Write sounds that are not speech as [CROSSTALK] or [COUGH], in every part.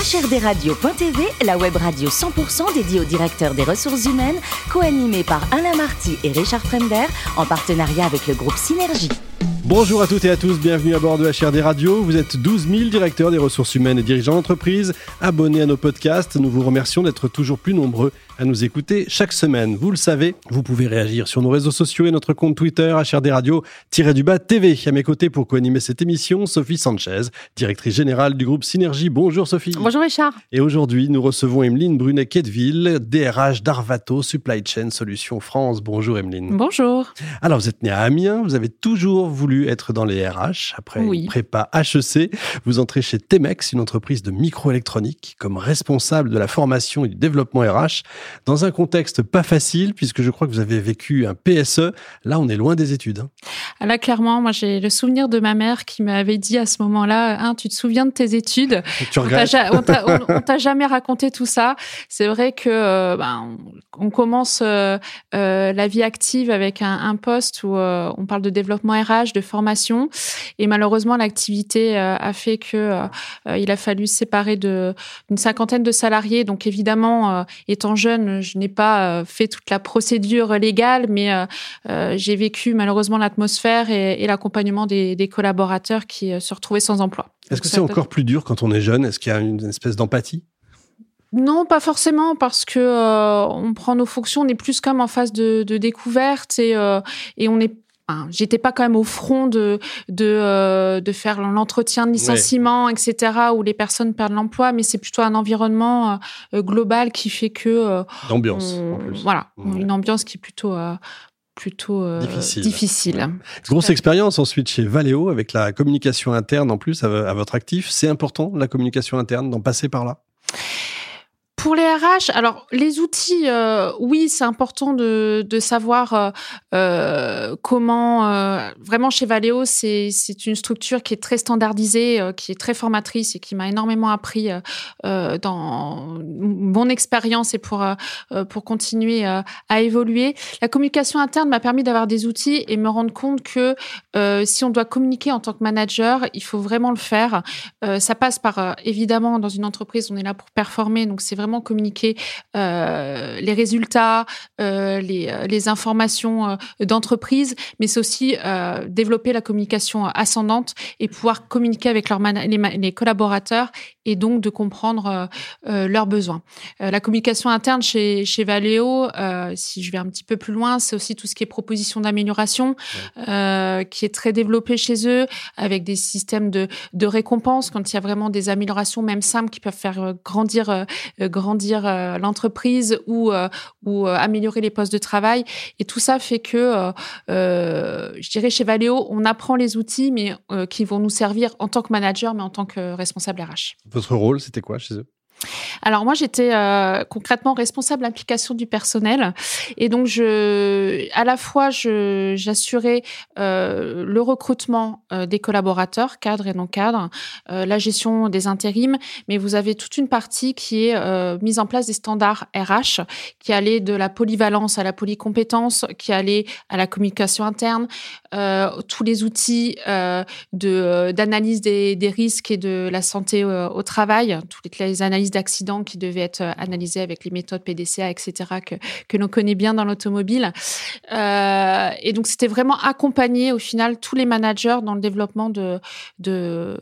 HRDRadio.tv, la web radio 100% dédiée aux directeurs des ressources humaines, co-animée par Alain Marty et Richard Fremder, en partenariat avec le groupe Synergie. Bonjour à toutes et à tous, bienvenue à bord de HRD Radio. Vous êtes 12 000 directeurs des ressources humaines et dirigeants d'entreprise, abonnés à nos podcasts. Nous vous remercions d'être toujours plus nombreux à nous écouter chaque semaine. Vous le savez, vous pouvez réagir sur nos réseaux sociaux et notre compte Twitter HRD Radio-du-bas TV. À mes côtés pour co-animer cette émission, Sophie Sanchez, directrice générale du groupe Synergie. Bonjour Sophie. Bonjour Richard. Et aujourd'hui, nous recevons Emeline Brunet-Quetteville, DRH d'Arvato Supply Chain Solutions France. Bonjour Emeline. Bonjour. Alors, vous êtes née à Amiens, vous avez toujours voulu être dans les RH. Après Oui. une prépa HEC, vous entrez chez Temex, une entreprise de microélectronique, comme responsable de la formation et du développement RH, dans un contexte pas facile, puisque je crois que vous avez vécu un PSE. Là, on est loin des études. hein. Ah, Là, clairement, moi, j'ai le souvenir de ma mère qui m'avait dit à ce moment-là, hein, tu te souviens de tes études? Tu On t'a regrettes [LAUGHS] on t'a- jamais raconté tout ça. C'est vrai que euh, ben, on, on commence euh, euh, la vie active avec un, un poste où euh, on parle de développement RH, de formation, et malheureusement l'activité a fait que il a fallu se séparer d'une cinquantaine de salariés. Donc évidemment, étant jeune, je n'ai pas euh, fait toute la procédure légale, mais euh, euh, j'ai vécu malheureusement l'atmosphère et, et l'accompagnement des, des collaborateurs qui se retrouvaient sans emploi. Est-ce que c'est encore plus dur quand on est jeune? Est-ce qu'il y a une espèce d'empathie? Non, pas forcément, parce que euh, on prend nos fonctions, on est plus comme en phase de, de découverte et, euh, et on est. enfin, J'étais pas quand même au front de de, euh, de faire l'entretien de licenciement, etc., où les personnes perdent l'emploi, mais c'est plutôt un environnement euh, global qui fait que euh, D'ambiance, on- en plus. voilà, Ouais. une ambiance qui est plutôt euh, plutôt euh, Difficile. difficile. Grosse expérience ensuite chez Valeo, avec la communication interne en plus à, à votre actif. C'est important, la communication interne, d'en passer par là? Pour les RH, alors les outils, euh, oui, c'est important de, savoir euh, euh, comment. vraiment, chez Valeo, c'est une structure qui est très standardisée, qui est très formatrice et qui m'a énormément appris dans mon expérience et pour pour continuer à évoluer. La communication interne m'a permis d'avoir des outils et me rendre compte que si on doit communiquer en tant que manager, il faut vraiment le faire. Ça passe par évidemment dans une entreprise, on est là pour performer, donc c'est vraiment communiquer euh, les résultats, euh, les, euh, les informations d'entreprise, mais c'est aussi développer la communication ascendante et pouvoir communiquer avec leurs les, les collaborateurs et donc de comprendre leurs besoins. La communication interne chez, chez Valeo, si je vais un petit peu plus loin, c'est aussi tout ce qui est proposition d'amélioration, qui est très développé chez eux, avec des systèmes de, de récompense quand il y a vraiment des améliorations, même simples, qui peuvent faire grandir, grandir euh, l'entreprise ou, euh, ou euh, améliorer les postes de travail. Et tout ça fait que, je dirais, chez Valeo, on apprend les outils, mais qui vont nous servir en tant que manager, mais en tant que responsable RH. Votre rôle, c'était quoi chez eux? Alors moi, j'étais euh, concrètement responsable d'implication du personnel, et donc je, à la fois, je, j'assurais euh, le recrutement euh, des collaborateurs, cadres et non cadres, la gestion des intérims, mais vous avez toute une partie qui est mise en place des standards RH, qui allait de la polyvalence à la polycompétence, qui allait à la communication interne, tous les outils de d'analyse des, des risques et de la santé au travail, toutes les analyses d'accidents qui devaient être euh, analysées avec les méthodes PDCA, etc., que, que l'on connaît bien dans l'automobile. Euh, et donc, c'était vraiment accompagner au final tous les managers dans le développement de, de,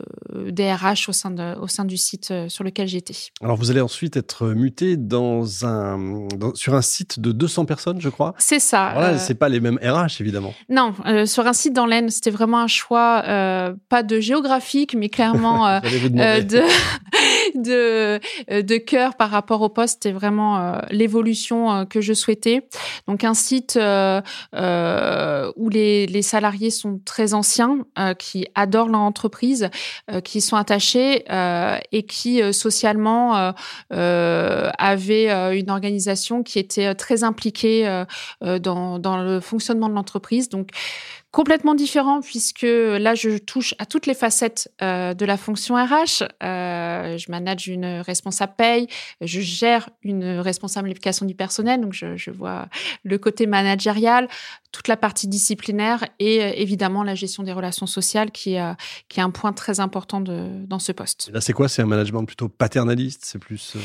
des RH au sein, de, au sein du site euh, sur lequel j'étais. Alors, vous allez ensuite être muté dans un, dans- sur un site de 200 personnes, je crois. C'est ça. Alors là, euh, c'est pas les mêmes RH, évidemment. non, euh, sur un site dans l'Aisne, c'était vraiment un choix, pas de géographique, mais clairement [LAUGHS] de, de, euh, de cœur par rapport au poste. C'était vraiment euh, l'évolution euh, que je souhaitais. Donc un site euh, euh, où les, les salariés sont très anciens, euh, qui adorent leur entreprise, qui sont attachés et qui socialement avaient une organisation qui était très impliquée dans, dans le fonctionnement de l'entreprise. Donc Complètement différent puisque là, je touche à toutes les facettes euh, de la fonction RH. Euh, je manage une responsable paye, je gère une responsable éducation du personnel, donc je, vois le côté managérial, toute la partie disciplinaire et euh, évidemment la gestion des relations sociales qui est, un point très important dans ce poste. Là, c'est quoi? C'est un management plutôt paternaliste? C'est plus...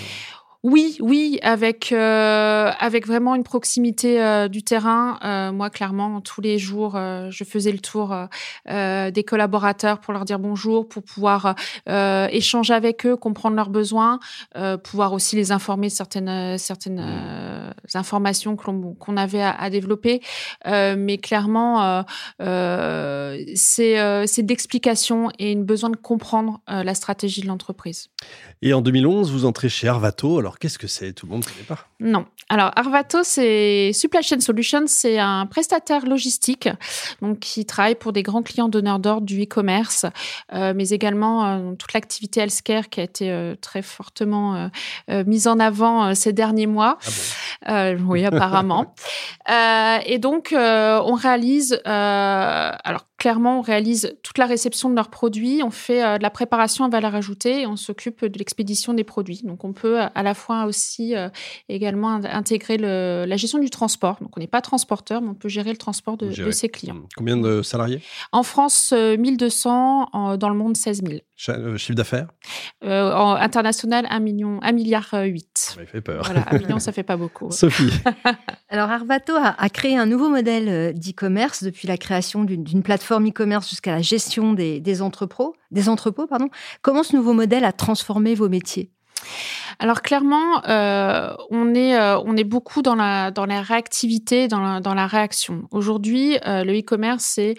Oui, oui, avec euh, avec vraiment une proximité euh, du terrain. Euh, moi, clairement, tous les jours, je faisais le tour des collaborateurs pour leur dire bonjour, pour pouvoir échanger avec eux, comprendre leurs besoins, pouvoir aussi les informer certaines certaines informations qu'on avait à, à développer. mais clairement, c'est c'est d'explication et une besoin de comprendre la stratégie de l'entreprise. Et en 2011, vous entrez chez Arvato. Alors, qu'est-ce que c'est? Tout le monde ne connaît pas. Non. Alors, Arvato, c'est Supply Chain Solutions, c'est un prestataire logistique donc, qui travaille pour des grands clients donneurs d'ordre du e-commerce, euh, mais également euh, toute l'activité healthcare qui a été euh, très fortement mise en avant ces derniers mois. Ah bon? Oui, apparemment. [LAUGHS] et donc, on réalise, alors clairement, on réalise toute la réception de leurs produits, on fait euh, de la préparation à valeur ajoutée et on s'occupe de l'expédition des produits. Donc, on peut à la fois aussi euh, également intégrer le, la gestion du transport. Donc, on n'est pas transporteur, mais on peut gérer le transport de, de ses clients. Combien de salariés? En France, 1200, en, dans le monde, 16 000. Euh, chiffre d'affaires? Euh, International, 1 million, 1 milliard 8. Ça fait peur. Voilà, 1 million, [LAUGHS] ça fait pas beaucoup. Sophie. [LAUGHS] Alors, Arvato a, a, créé un nouveau modèle d'e-commerce depuis la création d'une plateforme e-commerce jusqu'à la gestion des, entrepôts, des entrepôts. Comment ce nouveau modèle a transformé vos métiers? Alors clairement, euh, on est euh, on est beaucoup dans la dans la réactivité, dans la, dans la réaction. Aujourd'hui, euh, le e-commerce c'est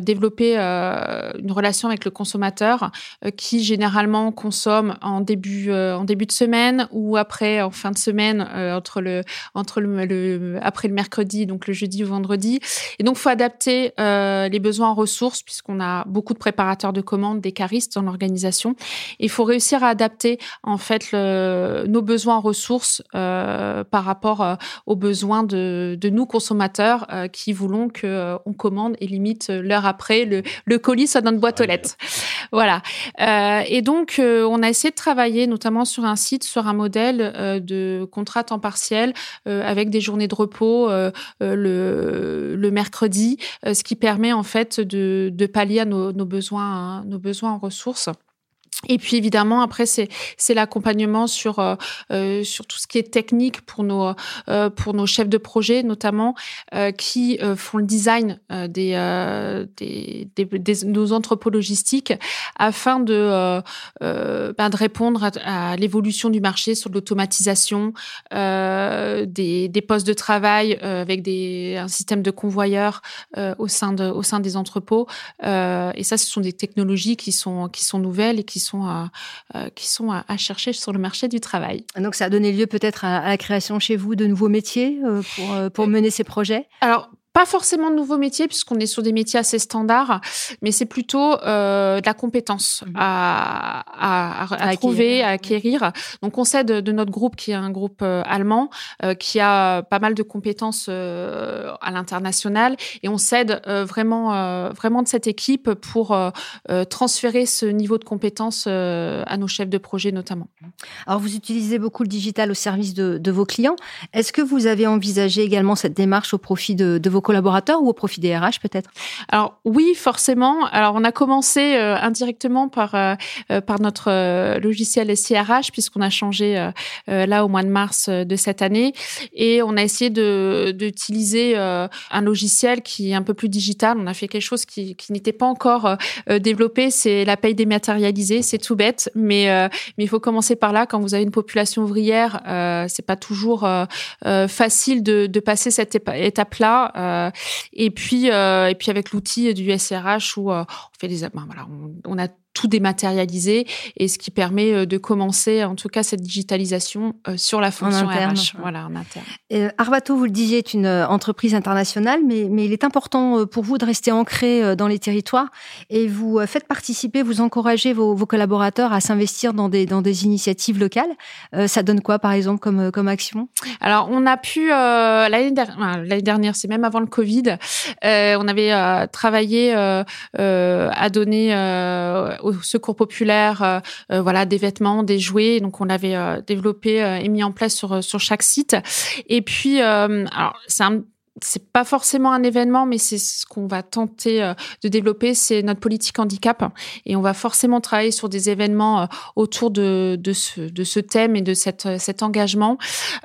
développer une relation avec le consommateur qui généralement consomme en début en début de semaine ou après en fin de semaine entre le entre le, après le mercredi donc le jeudi ou vendredi. Et donc faut adapter les besoins en ressources puisqu'on a beaucoup de préparateurs de commandes, des caristes dans l'organisation. Il faut réussir à adapter en fait le euh, nos besoins en ressources euh, par rapport euh, aux besoins de, de nous consommateurs qui voulons que on commande et limite l'heure après le, le colis soit dans notre boîte aux lettres. Voilà. et donc on a essayé de travailler notamment sur un site sur un modèle de contrat temps partiel avec des journées de repos le, le mercredi, ce qui permet en fait de, de pallier à nos, nos besoins hein, nos besoins en ressources. Et puis évidemment après c'est c'est l'accompagnement sur euh, euh, sur tout ce qui est technique pour nos euh, pour nos chefs de projet notamment euh, qui euh, font le design euh, des, des, des, des nos entrepôts logistiques afin de ben, de répondre à, à l'évolution du marché sur l'automatisation des, des postes de travail avec des un système de convoyeurs au sein de au sein des entrepôts. Et ça ce sont des technologies qui sont qui sont nouvelles et qui sont à, euh, qui sont à, à, chercher sur le marché du travail. Donc ça a donné lieu peut-être à, à, la création chez vous de nouveaux métiers euh, pour, euh, pour mener ces projets? Alors pas forcément de nouveaux métiers puisqu'on est sur des métiers assez standards, mais c'est plutôt euh, de la compétence mmh. à, à, à, à trouver, à acquérir. Donc on sait de, de, notre groupe qui est un groupe euh, allemand euh, qui a pas mal de compétences à l'international et on s'aide vraiment vraiment de cette équipe pour transférer ce niveau de compétences à nos chefs de projet notamment. Alors vous utilisez beaucoup le digital au service de, de vos clients. Est-ce que vous avez envisagé également cette démarche au profit de, de vos collaborateurs ou au profit des RH peut-être? Alors oui, forcément. Alors on a commencé euh, indirectement par euh, euh par notre euh, logiciel SIRH puisqu'on a changé euh, euh, là au mois de mars de cette année et on a essayé de d'utiliser un logiciel qui est un peu plus digital. On a fait quelque chose qui, qui n'était pas encore développé, c'est la paye dématérialisée. C'est tout bête, mais mais il faut commencer par là. Quand vous avez une population ouvrière, c'est pas toujours facile de, de passer cette étape-là. Euh, et puis euh, et puis avec l'outil du SRH où euh, on fait des ben voilà, on, a tout dématérialisé et ce qui permet de commencer, en tout cas, cette digitalisation sur la fonction RH. Voilà, en interne. Arvato, vous le disiez, est une entreprise internationale, mais, mais il est important pour vous de rester ancré dans les territoires et vous faites participer, vous encouragez vos, vos collaborateurs à s'investir dans des, dans des initiatives locales. ça donne quoi, par exemple, comme, comme action? Alors, on a pu, l'année dernière, dernière c'est même avant le Covid, on avait travaillé à donner au secours populaire voilà, des vêtements, des jouets. Donc, on l'avait développé et mis en place sur, sur chaque site. Et puis, alors, c'est un c'est pas forcément un événement, mais c'est ce qu'on va tenter euh, de développer, c'est notre politique handicap. Et on va forcément travailler sur des événements euh, autour de, de, ce, de ce thème et de cette, cet engagement,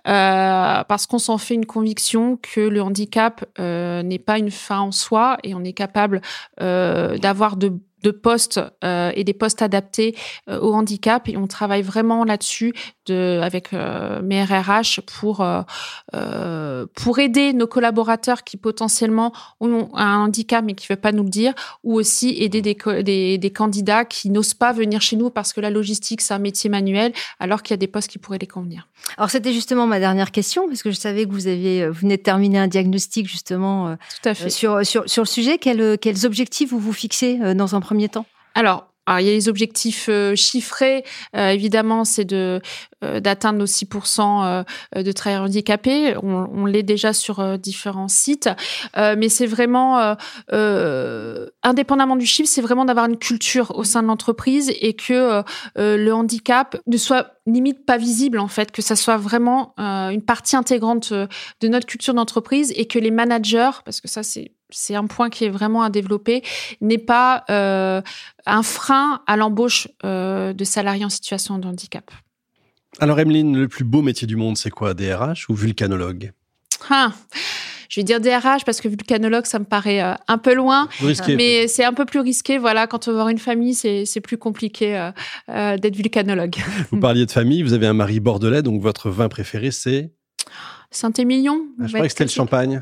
euh, parce qu'on s'en fait une conviction que le handicap euh, n'est pas une fin en soi et on est capable euh, d'avoir de de postes euh, et des postes adaptés euh, au handicap. Et on travaille vraiment là-dessus de, avec euh, mes RRH pour pour aider nos collaborateurs qui potentiellement ont un handicap mais qui ne veulent pas nous le dire ou aussi aider des, des, des candidats qui n'osent pas venir chez nous parce que la logistique c'est un métier manuel alors qu'il y a des postes qui pourraient les convenir. Alors c'était justement ma dernière question parce que je savais que vous aviez vous venez de terminer un diagnostic justement Tout à fait. sur, sur sur le sujet quels quels objectifs vous vous fixez dans un premier temps? Alors, il y a les objectifs euh, chiffrés, euh, évidemment, c'est de euh, d'atteindre nos 6% de travailleurs handicapés. On, on l'est déjà sur différents sites, mais c'est vraiment, indépendamment du chiffre, c'est vraiment d'avoir une culture au sein de l'entreprise et que le handicap ne soit limite pas visible en fait, que ça soit vraiment une partie intégrante de notre culture d'entreprise et que les managers, parce que ça c'est c'est un point qui est vraiment à développer, n'est pas euh, un frein à l'embauche euh, de salariés en situation de handicap. Alors Emeline, le plus beau métier du monde, c'est quoi, DRH ou vulcanologue? Ah, Je vais dire DRH parce que vulcanologue, ça me paraît euh, un peu loin, mais c'est un peu plus risqué. Voilà, quand on veut avoir une famille, c'est plus compliqué d'être vulcanologue. Vous parliez de famille, vous avez un mari bordelais, donc votre vin préféré, c'est? Saint-Émilion. Ah, je croyais que c'était le champagne.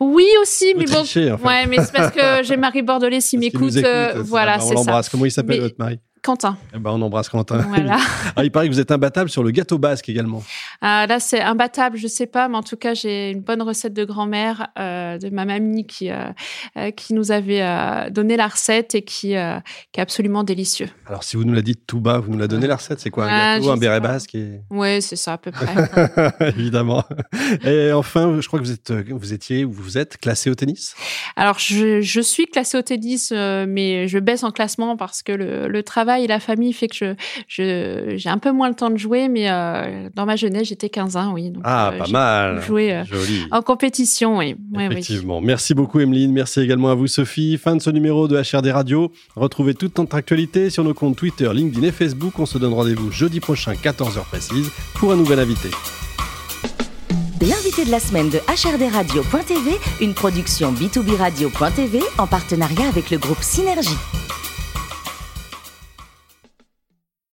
Oui aussi, mais bon. Ouais, mais c'est parce que j'ai Marie Bordelais s'il m'écoute. Euh, voilà, c'est ça. On l'embrasse. Comment il s'appelle votre mari? Quentin. Eh ben, on embrasse Quentin. Voilà. [LAUGHS] ah, il paraît que vous êtes imbattable sur le gâteau basque également. Ah, là, c'est imbattable, je sais pas, mais en tout cas, j'ai une bonne recette de grand-mère euh, de ma mamie qui, euh, euh qui nous avait donné la recette et qui, qui est absolument délicieux. Alors, si vous nous la dites tout bas, vous nous la donnez la recette C'est quoi Un ah, gâteau, un béret basque et... Oui, c'est ça, à peu près. [LAUGHS] Évidemment. Et enfin, je crois que vous, êtes, vous étiez ou vous êtes classé au tennis? Alors, je, je suis classée au tennis, mais je baisse en classement parce que le, le travail et la famille fait que je, j'ai un peu moins le temps de jouer, mais euh, dans ma jeunesse, j'étais 15 ans, oui. Donc, ah, euh, pas mal. Joué euh, en compétition, oui. Effectivement. Merci beaucoup, Emeline. Merci également à vous, Sophie. Fin de ce numéro de HRD Radio. Retrouvez toute notre actualité sur nos comptes Twitter, LinkedIn et Facebook. On se donne rendez-vous jeudi prochain, 14h précise, pour un nouvel invité. L'invité de la semaine de HRD Radio.tv, une production B2B Radio.tv en partenariat avec le groupe Synergie.